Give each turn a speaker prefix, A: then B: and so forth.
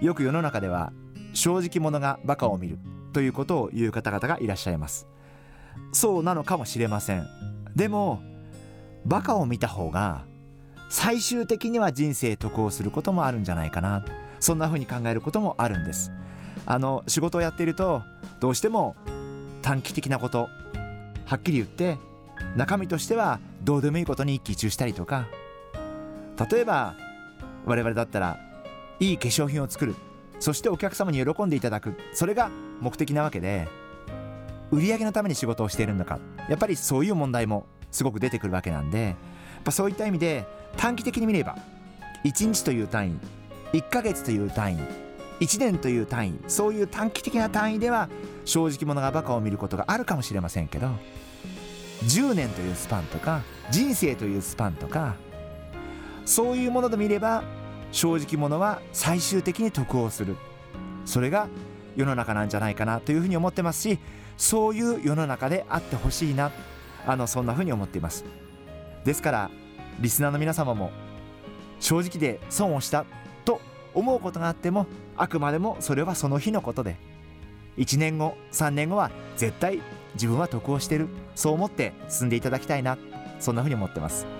A: よく世の中では正直者がバカを見るということを言う方々がいらっしゃいます。そうなのかもしれません。でもバカを見た方が最終的には人生得をすることもあるんじゃないかな。そんな風に考えることもあるんです。あの仕事をやっているとどうしても短期的なことはっきり言って中身としてはどうでもいいことに一喜一憂したりとか。例えば我々だったらいい化粧品を作る。そしてお客様に喜んでいただく。それが目的なわけで売り上げのために仕事をしているのか。やっぱりそういう問題もすごく出てくるわけなんでやっぱそういった意味で短期的に見れば1日という単位1ヶ月という単位1年という単位そういう短期的な単位では正直者がバカを見ることがあるかもしれませんけど10年というスパンとか人生というスパンとかそういうもので見れば正直者は最終的に得をする。それが世の中なんじゃないかなというふうに思ってますしそういう世の中であってほしいな。あのそんなふうに思っています。ですからリスナーの皆様も正直で損をしたと思うことがあってもあくまでもそれはその日のことで。1年後3年後は絶対自分は得をしてる。そう思って進んでいただきたいな。そんなふうに思ってます。